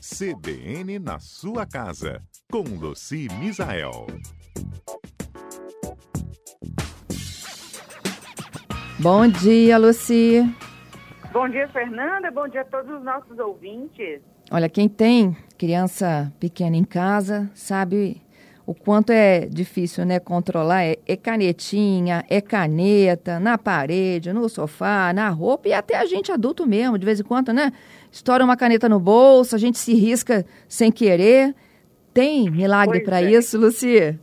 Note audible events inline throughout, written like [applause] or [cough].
CBN na sua casa, com Luci Misael. Bom dia, Luci. Bom dia, Fernanda. Bom dia a todos os nossos ouvintes. Olha, quem tem criança pequena em casa sabe o quanto é difícil, né, controlar. É, é, canetinha, é caneta, na parede, no sofá, na roupa e até a gente adulto mesmo, de vez em quando, né? Estoura uma caneta no bolso, a gente se risca sem querer. Tem milagre para é. isso, Luci?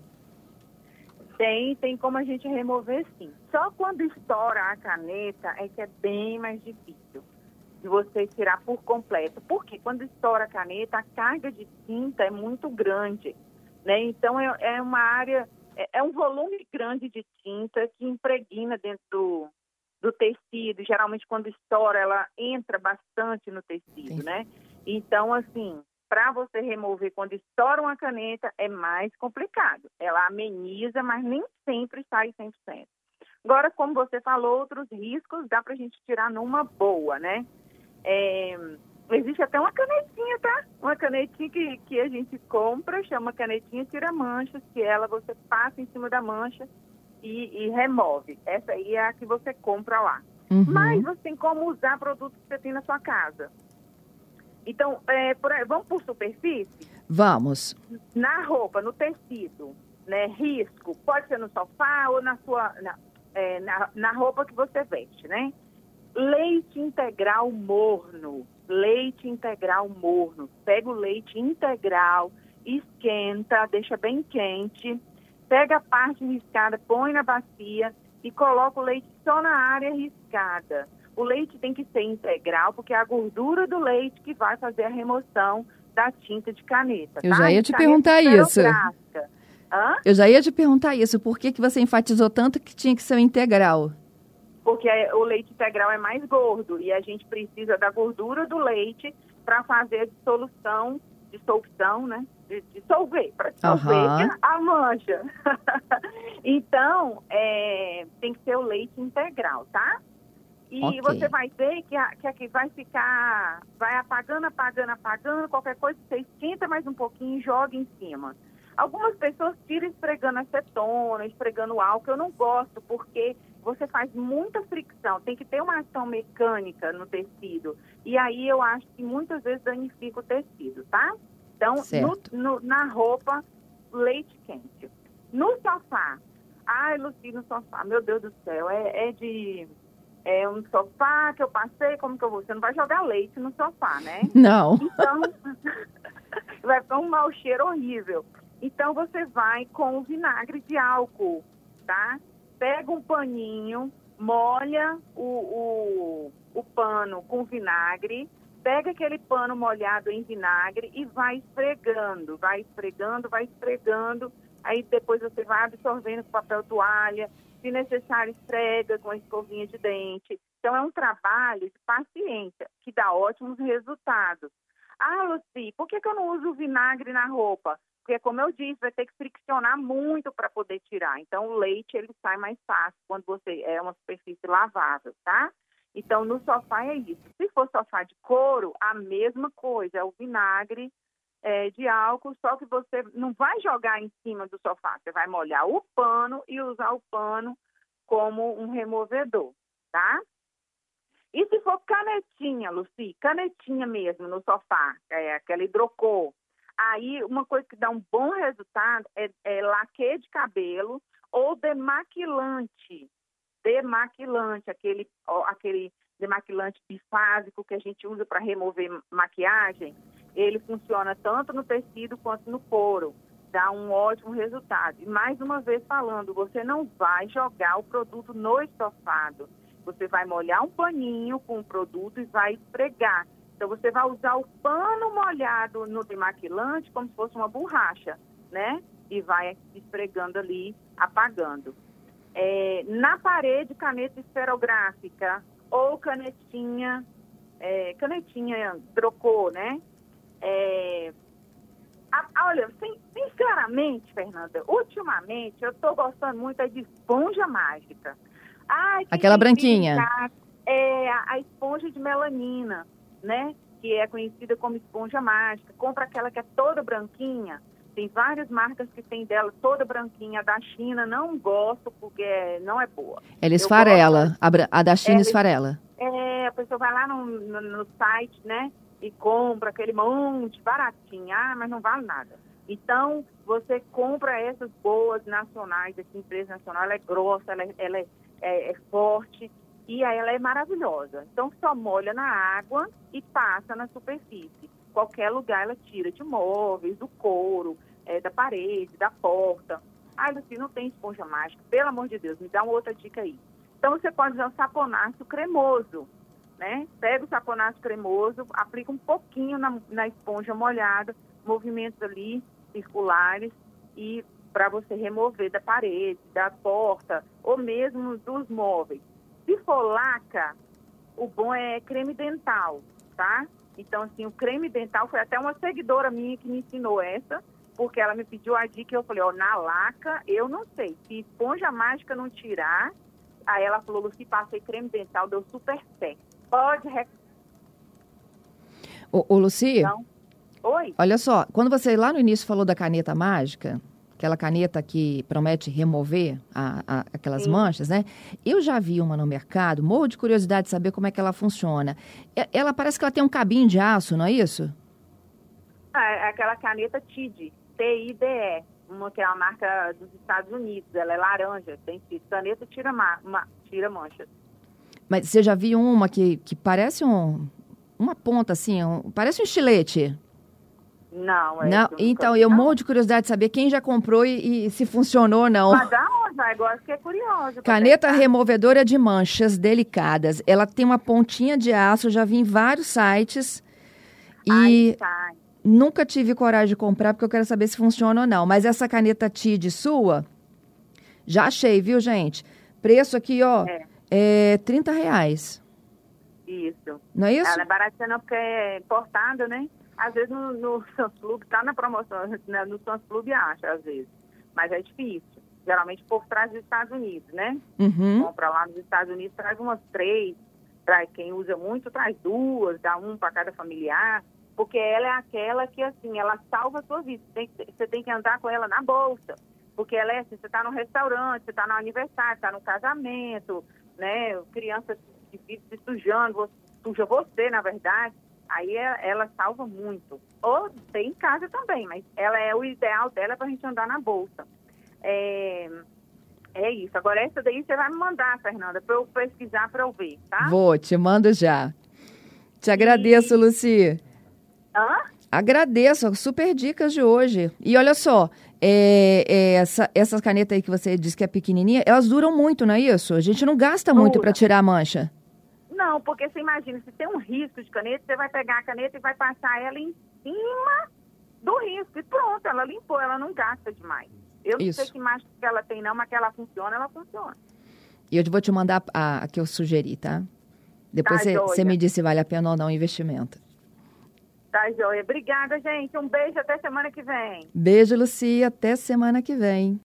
Tem, tem como a gente remover sim. Só quando estoura a caneta é que é bem mais difícil de você tirar por completo. Porque quando estoura a caneta, a carga de tinta é muito grande. Né? Então, é, é uma área, é, é, um volume grande de tinta que impregna dentro do, do tecido. Geralmente, quando estoura, ela entra bastante no tecido, Sim. né? Então, assim, para você remover quando estoura uma caneta, é mais complicado. Ela ameniza, mas nem sempre sai 100%. Agora, como você falou, outros riscos dá para a gente tirar numa boa, né? É, Existe até uma canetinha, tá? Uma canetinha que, que a gente compra, chama canetinha tira-manchas, que ela você passa em cima da mancha e, e, remove. Essa aí é a que você compra lá. Uhum. Mas você tem como usar produtos que você tem na sua casa. Então, é, por, vamos por superfície? Vamos. Na roupa, no tecido, né? Risco, pode ser no sofá ou na sua. Na, é, na, na roupa que você veste, né? Leite integral morno leite integral morno. Pega o leite integral, esquenta, deixa bem quente, pega a parte riscada, põe na bacia e coloca o leite só na área riscada. O leite tem que ser integral, porque é a gordura do leite que vai fazer a remoção da tinta de caneta. Eu tá? já ia te perguntar isso. Eu já ia te perguntar isso. Por que, que você enfatizou tanto que tinha que ser integral? Porque o leite integral é mais gordo e a gente precisa da gordura do leite para fazer a dissolução, dissolução, né? dissolver, para dissolver uhum. a mancha. [laughs] então, é, tem que ser o leite integral, tá? E okay. você vai ver que, a, que aqui vai ficar, vai apagando, apagando, apagando, qualquer coisa, você esquenta mais um pouquinho e joga em cima. Algumas pessoas tiram esfregando acetona, esfregando álcool. Eu não gosto, porque você faz muita fricção. Tem que ter uma ação mecânica no tecido. E aí eu acho que muitas vezes danifica o tecido, tá? Então, no, no, na roupa, leite quente. No sofá. Ai, Luci, no sofá. Meu Deus do céu, é, é de é um sofá que eu passei, como que eu vou? Você não vai jogar leite no sofá, né? [laughs] Não. Então, [laughs] vai ficar um mau cheiro horrível. Então você vai com o vinagre de álcool, tá? Pega um paninho, molha o, o, o pano com vinagre, pega aquele pano molhado em vinagre e vai esfregando, vai esfregando, vai esfregando. Aí depois você vai absorvendo com papel toalha, se necessário esfrega com a escovinha de dente. Então é um trabalho de paciência que dá ótimos resultados. Ah, Luci, por que, que eu não uso vinagre na roupa? Porque, como eu disse, vai ter que friccionar muito para poder tirar. Então, o leite ele sai mais fácil quando você é uma superfície lavável, tá? Então, no sofá é isso. Se for sofá de couro, a mesma coisa, é o vinagre é, de álcool, só que você não vai jogar em cima do sofá, você vai molhar o pano e usar o pano como um removedor, tá? E se for canetinha, Luci, canetinha mesmo no sofá, é, aquela hidrocor, Aí, uma coisa que dá um bom resultado é, é laque de cabelo ou demaquilante. Demaquilante, aquele, ó, aquele demaquilante bifásico que a gente usa para remover maquiagem. Ele funciona tanto no tecido quanto no couro. Dá um ótimo resultado. E mais uma vez falando, você não vai jogar o produto no estofado. Você vai molhar um paninho com o produto e vai esfregar. Então, você vai usar o pano molhado no demaquilante como se fosse uma borracha, né? E vai esfregando ali, apagando. É, na parede, caneta esferográfica ou canetinha, é, canetinha trocou, né? É, a, olha, sinceramente, Fernanda, ultimamente eu estou gostando muito de esponja mágica. Ai, Aquela branquinha. É, a esponja de melanina né? que é conhecida como esponja mágica. Compra aquela que é toda branquinha. Tem várias marcas que tem dela toda branquinha. A da China não gosto porque não é boa. Ela esfarela. A, a, da China esfarela. É, a pessoa vai lá no, no, no site, né? E compra aquele monte baratinho. Ah, mas não vale nada. Então, você compra essas boas nacionais, essa empresa nacional, ela é grossa, ela, é, ela é, é, é, forte e ela é maravilhosa. Então, só molha na água e passa na superfície. Qualquer lugar ela tira de móveis, do couro, é, da parede, da porta. Ah, Luci, não tem esponja mágica. Pelo amor de Deus, me dá uma outra dica aí. Então, você pode usar o saponáceo cremoso, né? Pega o saponáceo cremoso, aplica um pouquinho na, na esponja molhada, movimentos ali, circulares e para você remover da parede, da porta ou mesmo dos móveis. Se for laca, o bom é creme dental, tá? Então, assim, o creme dental foi até uma seguidora minha que me ensinou essa, porque ela me pediu a dica e eu falei, ó, na laca, eu não sei. Se esponja mágica não tirar, aí ela falou, Luci, passei creme dental, deu super certo. Pode... Rec... Ô, ô Luci? Então, Oi? Olha só, quando você lá no início falou da caneta mágica, aquela caneta que promete remover a, a, aquelas Sim. manchas, né? Eu já vi uma no mercado, morro de curiosidade de saber como é que ela funciona. Ela parece que ela tem um cabinho de aço, não é isso? Ah, é aquela caneta TID, T-I-D-E, uma que é uma marca dos Estados Unidos, ela é laranja, tem caneta tira, ma, ma, tira manchas. Mas você já viu uma que, que parece um, uma ponta assim, um, parece um estilete? Não, é. Não, então, eu morro de curiosidade de saber quem já comprou e, e se funcionou ou não. Mas dá onde? Agora que é curioso. Caneta removedora de manchas delicadas. Ela tem uma pontinha de aço, já vi em vários sites. E tá. nunca tive coragem de comprar porque eu quero saber se funciona ou não. Mas essa caneta TID sua, já achei, viu, gente? Preço aqui, ó, é, é 30 reais. Isso. Não é isso? Ela é baratinha porque é importada, né? Às vezes no, no [laughs] Club está na promoção, né? no Sans Club acha, às vezes. Mas é difícil. Geralmente povo traz dos Estados Unidos, né? Uhum. Compra lá nos Estados Unidos, traz umas três. Traz, quem usa muito, traz duas, dá um para cada familiar. Porque ela é aquela que, assim, ela salva a sua vida. Você tem, você tem que andar com ela na bolsa. Porque ela é assim, você está no restaurante, você está no aniversário, está no casamento, né? Criança que vive se sujando, suja você, na verdade aí é, ela salva muito. Ou tem em casa também, mas ela é o ideal dela para a gente andar na bolsa. É, é isso. Agora, essa daí você vai me mandar, Fernanda, para eu pesquisar para eu ver, tá? Vou, te mando já. Te agradeço, e... Luci. Hã? Agradeço, super dicas de hoje. E olha só, é, é, essa, essas canetas aí que você disse que é pequenininha, elas duram muito, não é isso? A gente não gasta Dura. muito para tirar a mancha. Não, porque você imagina, se tem um risco de caneta, você vai pegar a caneta e vai passar ela em cima do risco. E pronto, ela limpou, ela não gasta demais. Eu Isso. não sei que mágica que ela tem, não, mas que ela funciona, ela funciona. E eu vou te mandar a, a que eu sugeri, tá? Depois tá, você me diz se vale a pena ou não o investimento. Tá, joia. Obrigada, gente. Um beijo até semana que vem. Beijo, Lucia. Até semana que vem.